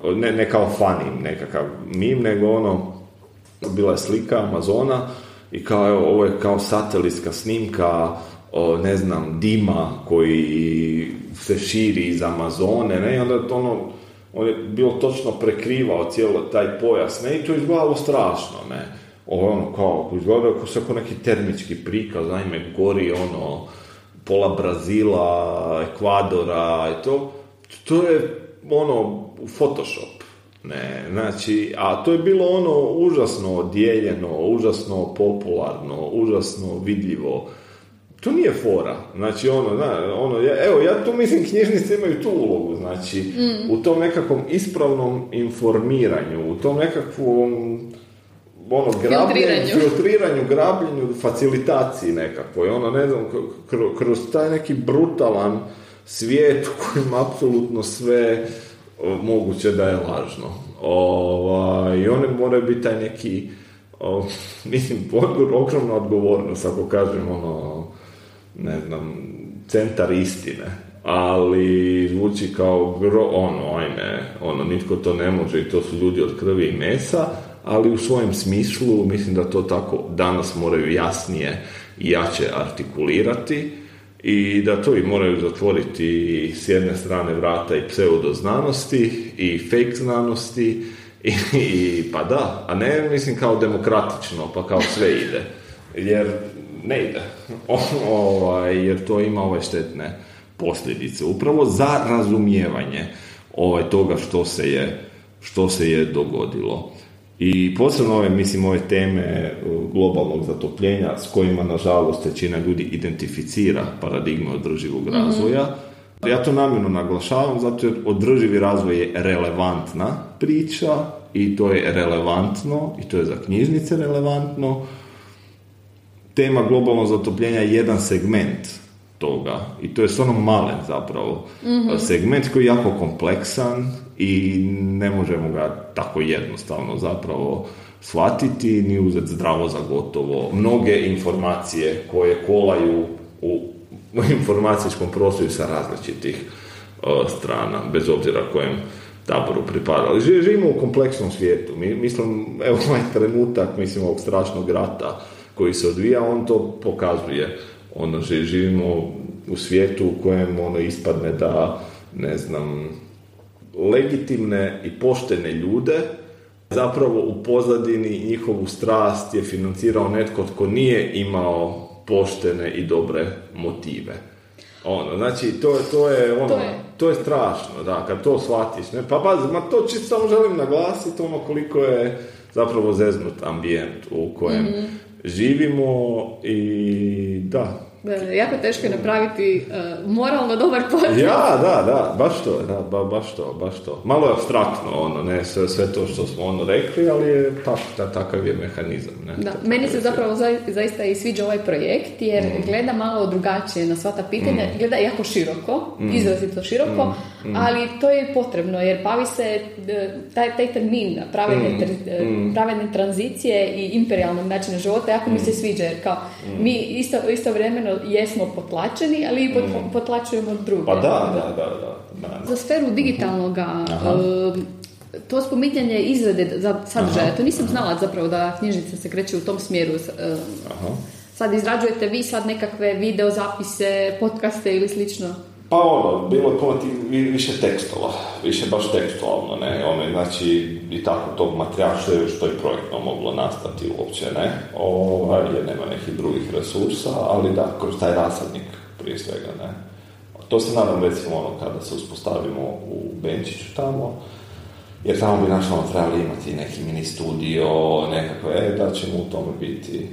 ne, ne kao fanim nekakav mim, nego ono, bila je slika Amazona i kao evo, ovo je kao satelitska snimka ne znam, dima koji se širi iz Amazone, ne, i onda ono, on je bilo točno prekrivao cijelo taj pojas, ne, i to je izgledalo strašno, ne, ono kao, izgledalo kao se neki termički prikaz, naime, gori ono, pola Brazila, Ekvadora i to, to je ono, Photoshop, ne, znači, a to je bilo ono užasno dijeljeno, užasno popularno, užasno vidljivo, to nije fora. Znači, ono, na, ono, ja, evo, ja tu mislim knjižnice imaju tu ulogu, znači, u tom nekakvom ispravnom informiranju, u tom nekakvom ono, grabljenju, filtriranju, grabljenju, facilitaciji nekakvoj, ono, ne znam, kroz taj neki brutalan svijet u kojem apsolutno sve moguće da je lažno. Ova, I one moraju biti taj neki, o, mislim, ogromna odgovornost, ako kažem, ono, ne znam, centar istine, ali zvuči kao gro, ono, ajme, ono, nitko to ne može i to su ljudi od krvi i mesa, ali u svojem smislu mislim da to tako danas moraju jasnije i jače artikulirati i da to i moraju zatvoriti s jedne strane vrata i pseudoznanosti i fake znanosti i, i pa da, a ne mislim kao demokratično pa kao sve ide. Jer ne ide. ovaj, jer to ima ove štetne posljedice. Upravo za razumijevanje ovaj, toga što se je, što se je dogodilo. I posebno ove, mislim, ove teme globalnog zatopljenja s kojima, nažalost, većina ljudi identificira paradigme održivog mhm. razvoja. Ja to namjerno naglašavam zato jer održivi razvoj je relevantna priča i to je relevantno i to je za knjižnice relevantno tema globalnog zatopljenja je jedan segment toga i to je samo malen zapravo mm segment koji je jako kompleksan i ne možemo ga tako jednostavno zapravo shvatiti ni uzeti zdravo za gotovo. Mnoge informacije koje kolaju u informacijskom prostoru sa različitih uh, strana, bez obzira kojem taboru pripadali. Živimo u kompleksnom svijetu. Mi, mislim, evo ovaj trenutak, mislim, ovog strašnog rata koji se odvija, on to pokazuje. Ono, živimo u svijetu u kojem ono ispadne da, ne znam, legitimne i poštene ljude zapravo u pozadini njihovu strast je financirao netko tko nije imao poštene i dobre motive. Ono, znači, to, to je ono, to je, to je strašno, da, kad to shvatiš, ne, pa bazi, ma to čisto samo želim naglasiti ono koliko je zapravo zeznut ambijent u kojem mhm živimo i da, jako teško je napraviti uh, moralno dobar podcast. Ja, da, da, baš to, da, ba, baš to, baš to. Malo je abstraktno, ono, ne, sve, sve to što smo ono rekli, ali je tak, da, takav je mehanizam. Ne, da, meni se zapravo zaista i sviđa ovaj projekt, jer mm. gleda malo drugačije na sva ta pitanja, mm. gleda jako široko, mm. izrazito široko, mm. mm. ali to je potrebno, jer bavi se e, taj, taj termin pravedne, mm. E, mm. pravedne tranzicije i imperialnog načina života, jako mi se sviđa, jer kao mi isto, isto vremeno jesmo potlačeni, ali i mm. potlačujemo druge. Pa da, da, da. da, Za sferu digitalnog to spominjanje izrade za sadržaja, to nisam znala zapravo da knjižnica se kreće u tom smjeru. Aha. Sad izrađujete vi sad nekakve video zapise, podcaste ili slično? Pa ono, bilo puno više tekstova, više baš tekstualno, ne, ono, znači i tako tog materijala što je, što je projektno moglo nastati uopće, ne, ovaj, jer nema nekih drugih resursa, ali da, kroz taj rasadnik prije svega, ne. To se nadam recimo ono kada se uspostavimo u Benčiću tamo, jer tamo bi našlo trebali imati neki mini studio, nekako, e, da ćemo u tome biti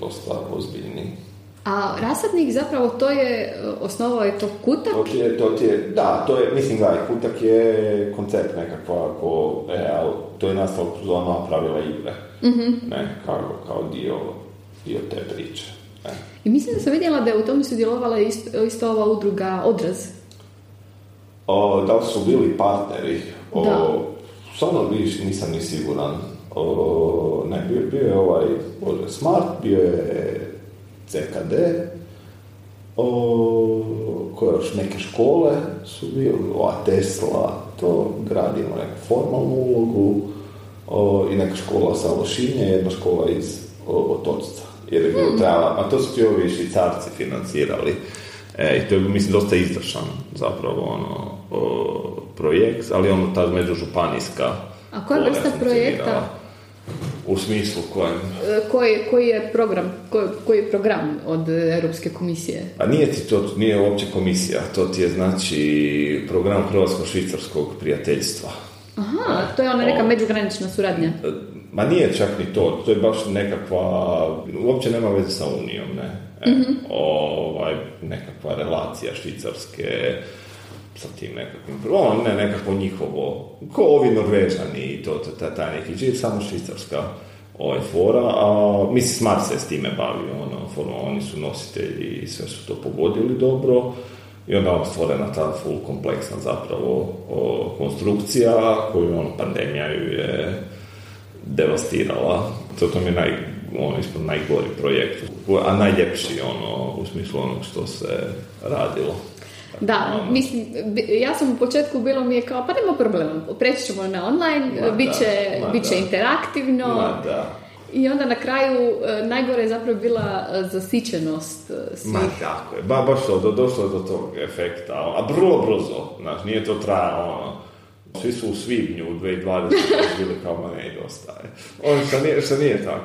dosta ozbiljni. A rasadnik zapravo to je, osnovao je to kutak? To ti je, to ti je, da, to je, mislim da, kutak je koncept nekakva, ako, e, to je nastalo kroz ona pravila igre, mm-hmm. ne, kao, kao dio, dio te priče. Ne. I mislim da sam vidjela da je u tome sudjelovala isto, isto ova udruga Odraz. O, da li su bili partneri? O, da. Stvarno, vidiš, nisam ni siguran. O, ne, bio, bio je ovaj, Smart, bio je CKD, o, koje još neke škole su bili, ova Tesla, to gradimo neku formalnu ulogu o, i neka škola sa Lošinje, jedna škola iz Otočca. Jer je bilo trebala, a to su ti ovi švicarci financirali. E, I to je, mislim, dosta izvršan zapravo ono, o, projekt, ali ono ta međužupanijska A koja vrsta projekta? U smislu kojem? E, Koji, koji je program, koji, koji je program od Europske komisije? A nije ti to, nije uopće komisija, to ti je znači program Hrvatsko-švicarskog prijateljstva. Aha, to je ona neka O. međugranična suradnja. E, Ma nije čak ni to, to je baš nekakva, uopće nema veze sa Unijom, ne. E, ovaj, nekakva relacija švicarske sa tim nekakvim, ono, ne, nekakvo njihovo, ko ovi Norvežani i to, taj, taj neki živ, samo švicarska ovaj fora, a mislim Smart se s time bavi, ono, forma, oni su nositelji i sve su to pogodili dobro i onda je stvorena ta full kompleksna zapravo o, konstrukcija koju ono, pandemija ju je devastirala. To, to mi je naj, ono, ispod najgori projekt, a najljepši ono, u smislu onog što se radilo. Da, mislim, ja sam u početku bilo mi je kao, pa nema problema, preći ćemo na online, Ma bit će, da, ma bit će interaktivno. Ma da. I onda na kraju e, najgore je zapravo bila e, zasićenost e, svih. Ma tako je, ba, baš to, do, došlo je do tog efekta, a vrlo brzo, znaš, nije to trajalo, ono, svi su u svibnju u 2020. bili kao, ma ne, dosta je. Ono što nije, što nije tako.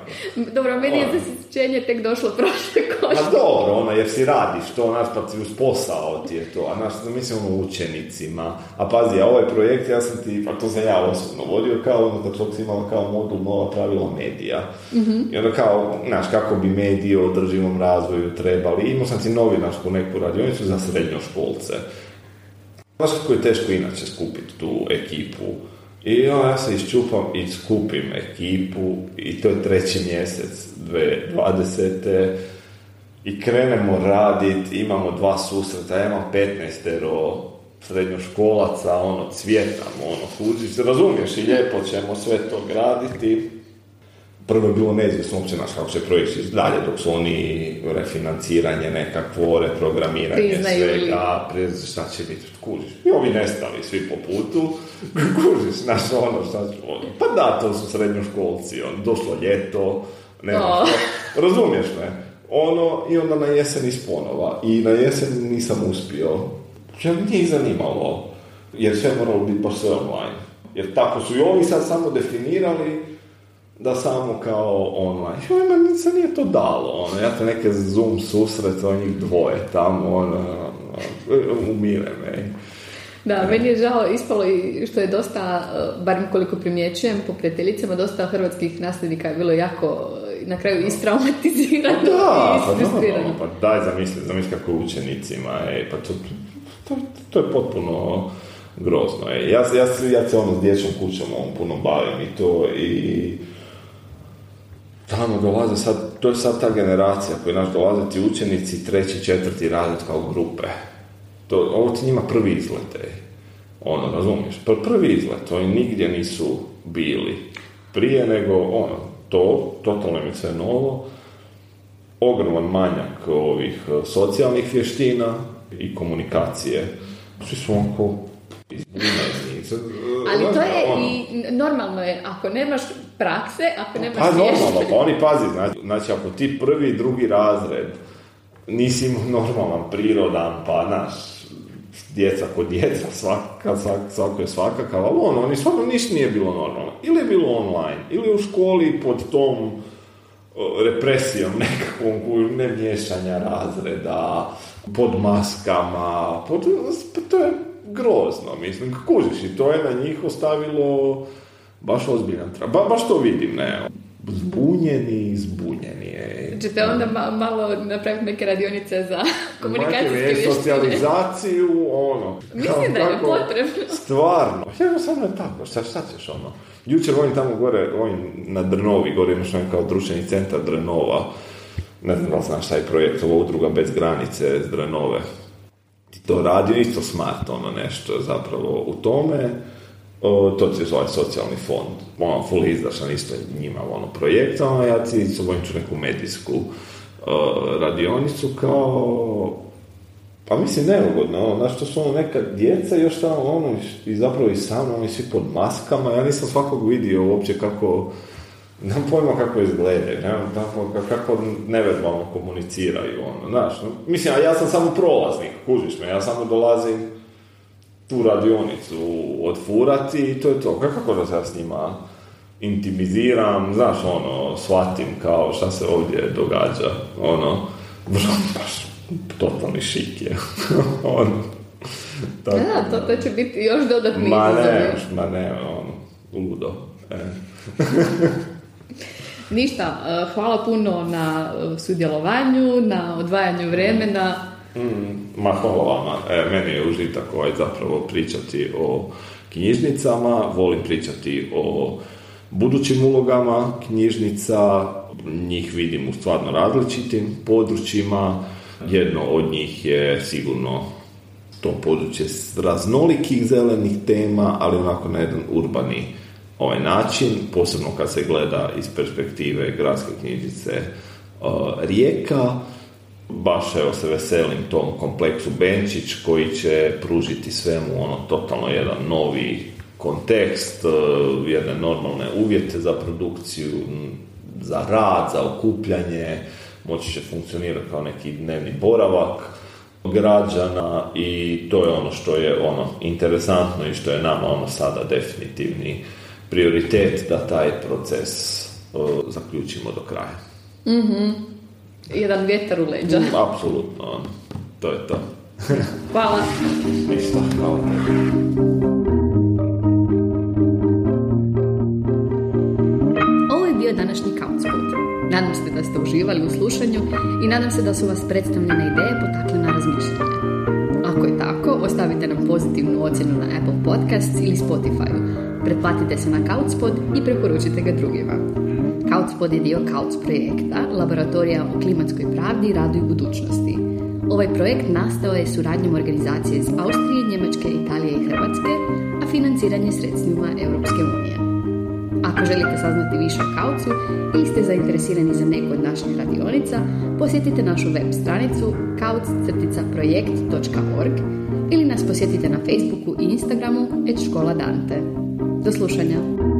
Dobro, meni je Ono. zasićenje tek došlo prošle Ma košte. dobro, ono, jer si radiš to, znaš, pa ti uz posao ti je to, a znaš, mislim ono učenicima, a pazi, a ovaj projekt, ja sam ti, pa to sam ja osobno vodio, kao ono, da čovjek si imala kao modul nova pravila medija. I onda kao, znaš, kako bi mediji o održivom razvoju trebali, imao sam ti novinarsku neku radionicu za srednjoškolce. Znaš kako je teško inače skupiti tu ekipu. I onda ja se iščupam i skupim ekipu i to je treći mjesec 2020. I krenemo radit, imamo dva susreta, ja imam 15 srednjoškolaca, ono, cvjetamo, ono, kužiš, razumiješ i lijepo ćemo sve to graditi. Prvo je bilo neizvjesno uopće naš kako će projekt ići dalje, dok su oni refinanciranje nekakvo, reprogramiranje Priznaju svega, prez, šta će biti, kužiš. I ovi nestali svi po putu, kužiš, znaš ono, šta će, ono. Pa da, to su srednjoškolci, on, došlo ljeto, ne znam O. što. razumiješ me? Ono, i onda na jesen iz ponova. I na jesen nisam uspio. Ja me nije zanimalo, jer sve moralo biti baš sve online. Jer tako su i ovi sad samo definirali da samo kao online. Joj, ma ni- se nije to dalo, ono, ja te neke Zoom susret, on njih dvoje tamo, ono, umire me. Da, meni je žao ispalo i što je dosta, e, barem koliko primjećujem po prijateljicama, dosta hrvatskih nasljednika je bilo jako e, na kraju istraumatizirano Pa da, i pa, da, pa daj zamisli, zamisli kako učenicima, ej, pa to, to, to je potpuno grozno. Ej. Ja, ja, ja se ono s dječjom kućom ovom puno bavim i to i tamo dolaze sad, to je sad ta generacija koji naš dolaze ti učenici treći, četvrti razred kao grupe. To, ovo ti njima prvi izlet, ej. Ono, razumiješ? Pr- prvi izlet, oni nigdje nisu bili prije nego, ono, to, totalno je sve novo, ogroman manjak ovih e, socijalnih vještina i komunikacije. Svi su onako. Ali to je Ono. i normalno je, ako nemaš prakse, ako nemaš Pa normalno, pa oni pazi, znači, znači ako ti prvi i drugi razred nisi normalan, prirodan, pa naš, djeca kod djeca, svaka, svak, svako je svakakav, ali ono, oni stvarno ništa nije bilo normalno. Ili je bilo online, ili u školi pod tom represijom nekakvom, ne miješanja razreda, pod maskama, pod, pa to je grozno, mislim, kužiš, i to je na njih ostavilo baš ozbiljan. Ba, baš to vidim, ne, zbunjeni, zbunjeni je. Ćete onda ma- malo napraviti neke radionice za komunikacijske vještine. socijalizaciju, ono. Mislim da je potrebno. Stvarno. Jednostavno je tako. Šta, šta ćeš ono? Jučer ovim tamo gore, ovim na Drnovi, gore imaš kao društveni centar Drnova. Ne znam da li znaš taj projekt, ova udruga bez granice s Drnove. Ti to radi isto smart, ono nešto zapravo u tome. To se zove socijalni fond. Ono, full izdašan isto njima ono projekt, a ja ti s ću neku medijsku radionicu kao Pa mislim neugodno, ono, znaš, to su ono neka djeca još tamo, ono, i zapravo i sa mnom, oni svi pod maskama, ja nisam svakog vidio uopće kako, nemam pojma kako izgledaju, nemam kako, kako neverbalno komuniciraju, ono, znaš, no, mislim, a ja sam samo prolaznik, kužiš me, ja samo dolazim tu radionicu odfurati i to je to, kako da se ja s njima intimiziram, znaš, ono, shvatim kao šta se ovdje događa, ono, baš totalni šik je. ono, tako, da, to, to će biti još dodatni ma ne, ma ne, ono, ludo. E. Ništa, e, hvala puno na e, sudjelovanju, na odvajanju vremena. Mm, ma hvala vama. E, meni je užitak ovaj zapravo pričati o knjižnicama, volim pričati o budućim ulogama knjižnica, njih vidim u stvarno različitim područjima. Jedno od njih je sigurno to područje raznolikih zelenih tema, ali onako na jedan urbani ovaj način, posebno kad se gleda iz perspektive gradske knjižnice uh, Rijeka. Baš evo se veselim tom kompleksu Benčić koji će pružiti svemu ono totalno jedan novi kontekst, uh, jedne normalne uvjete za produkciju, za rad, za okupljanje, moći će funkcionirati kao neki dnevni boravak građana i to je ono što je ono interesantno i što je nama ono sada definitivni prioritet da taj proces zaključimo do kraja. mm Jedan vjetar u leđa. Mm, apsolutno, ono. to je to. Hvala. Ništa, hvala. Ovo je bio današnji Couchpot. Nadam se da ste uživali u slušanju i nadam se da su vas predstavljene ideje potakle na razmišljanje. Ako je tako, ostavite nam pozitivnu ocjenu na Apple Podcasts ili Spotify. Pretplatite se na Couchpod i preporučite ga drugima. Couchpod je dio Couch projekta, laboratorija o klimatskoj pravdi, radu i budućnosti. Ovaj projekt nastao je suradnjom organizacije iz Austrije, Njemačke, Italije i Hrvatske, a financiranje sredstvima Europske unije. Ako želite saznati više o kaucu ili ste zainteresirani za neku od naših radionica, posjetite našu web stranicu kauc-projekt.org ili nas posjetite na Facebooku i Instagramu et škola Dante. Do slušanja!